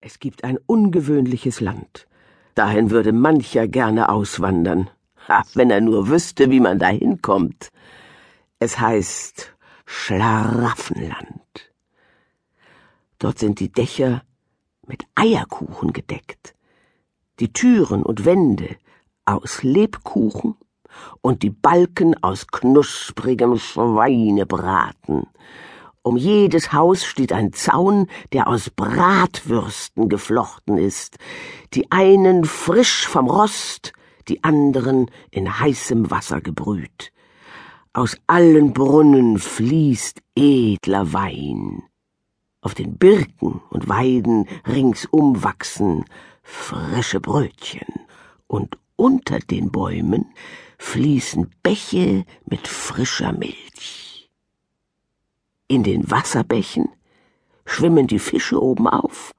Es gibt ein ungewöhnliches Land. Dahin würde mancher gerne auswandern. Ha, wenn er nur wüsste, wie man dahin kommt. Es heißt Schlaraffenland. Dort sind die Dächer mit Eierkuchen gedeckt, die Türen und Wände aus Lebkuchen und die Balken aus knusprigem Schweinebraten um jedes Haus steht ein Zaun, der aus Bratwürsten geflochten ist, die einen frisch vom Rost, die anderen in heißem Wasser gebrüht. Aus allen Brunnen fließt edler Wein. Auf den Birken und Weiden ringsum wachsen frische Brötchen, und unter den Bäumen fließen Bäche mit frischer Milch. In den Wasserbächen schwimmen die Fische oben auf.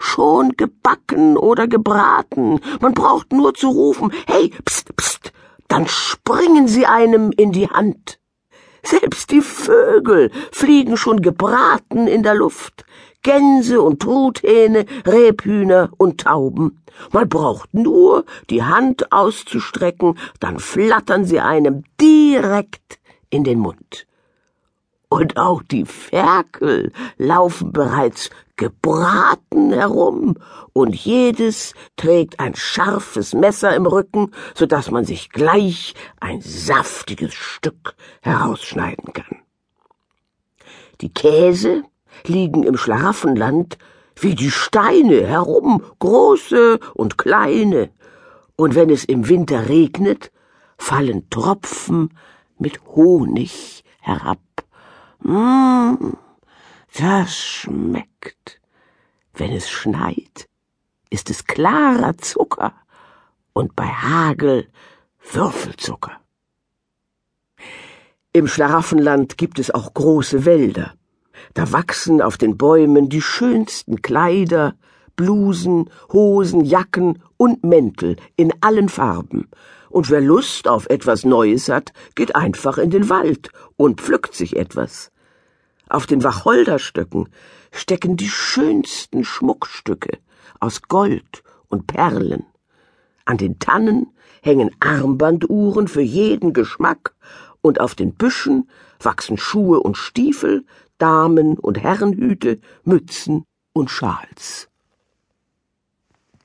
Schon gebacken oder gebraten. Man braucht nur zu rufen, hey, pst, pst, dann springen sie einem in die Hand. Selbst die Vögel fliegen schon gebraten in der Luft. Gänse und Truthähne, Rebhühner und Tauben. Man braucht nur die Hand auszustrecken, dann flattern sie einem direkt in den Mund und auch die Ferkel laufen bereits gebraten herum, und jedes trägt ein scharfes Messer im Rücken, so dass man sich gleich ein saftiges Stück herausschneiden kann. Die Käse liegen im Schlaraffenland wie die Steine herum, große und kleine, und wenn es im Winter regnet, fallen Tropfen mit Honig herab. Mmh, das schmeckt. Wenn es schneit, ist es klarer Zucker und bei Hagel Würfelzucker. Im Schlaraffenland gibt es auch große Wälder. Da wachsen auf den Bäumen die schönsten Kleider, Blusen, Hosen, Jacken und Mäntel in allen Farben. Und wer Lust auf etwas Neues hat, geht einfach in den Wald und pflückt sich etwas. Auf den Wacholderstöcken stecken die schönsten Schmuckstücke aus Gold und Perlen. An den Tannen hängen Armbanduhren für jeden Geschmack, und auf den Büschen wachsen Schuhe und Stiefel, Damen- und Herrenhüte, Mützen und Schals.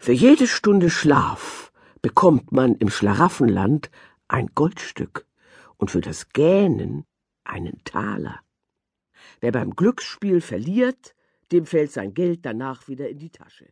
Für jede Stunde Schlaf bekommt man im Schlaraffenland ein Goldstück und für das Gähnen einen Taler. Wer beim Glücksspiel verliert, dem fällt sein Geld danach wieder in die Tasche.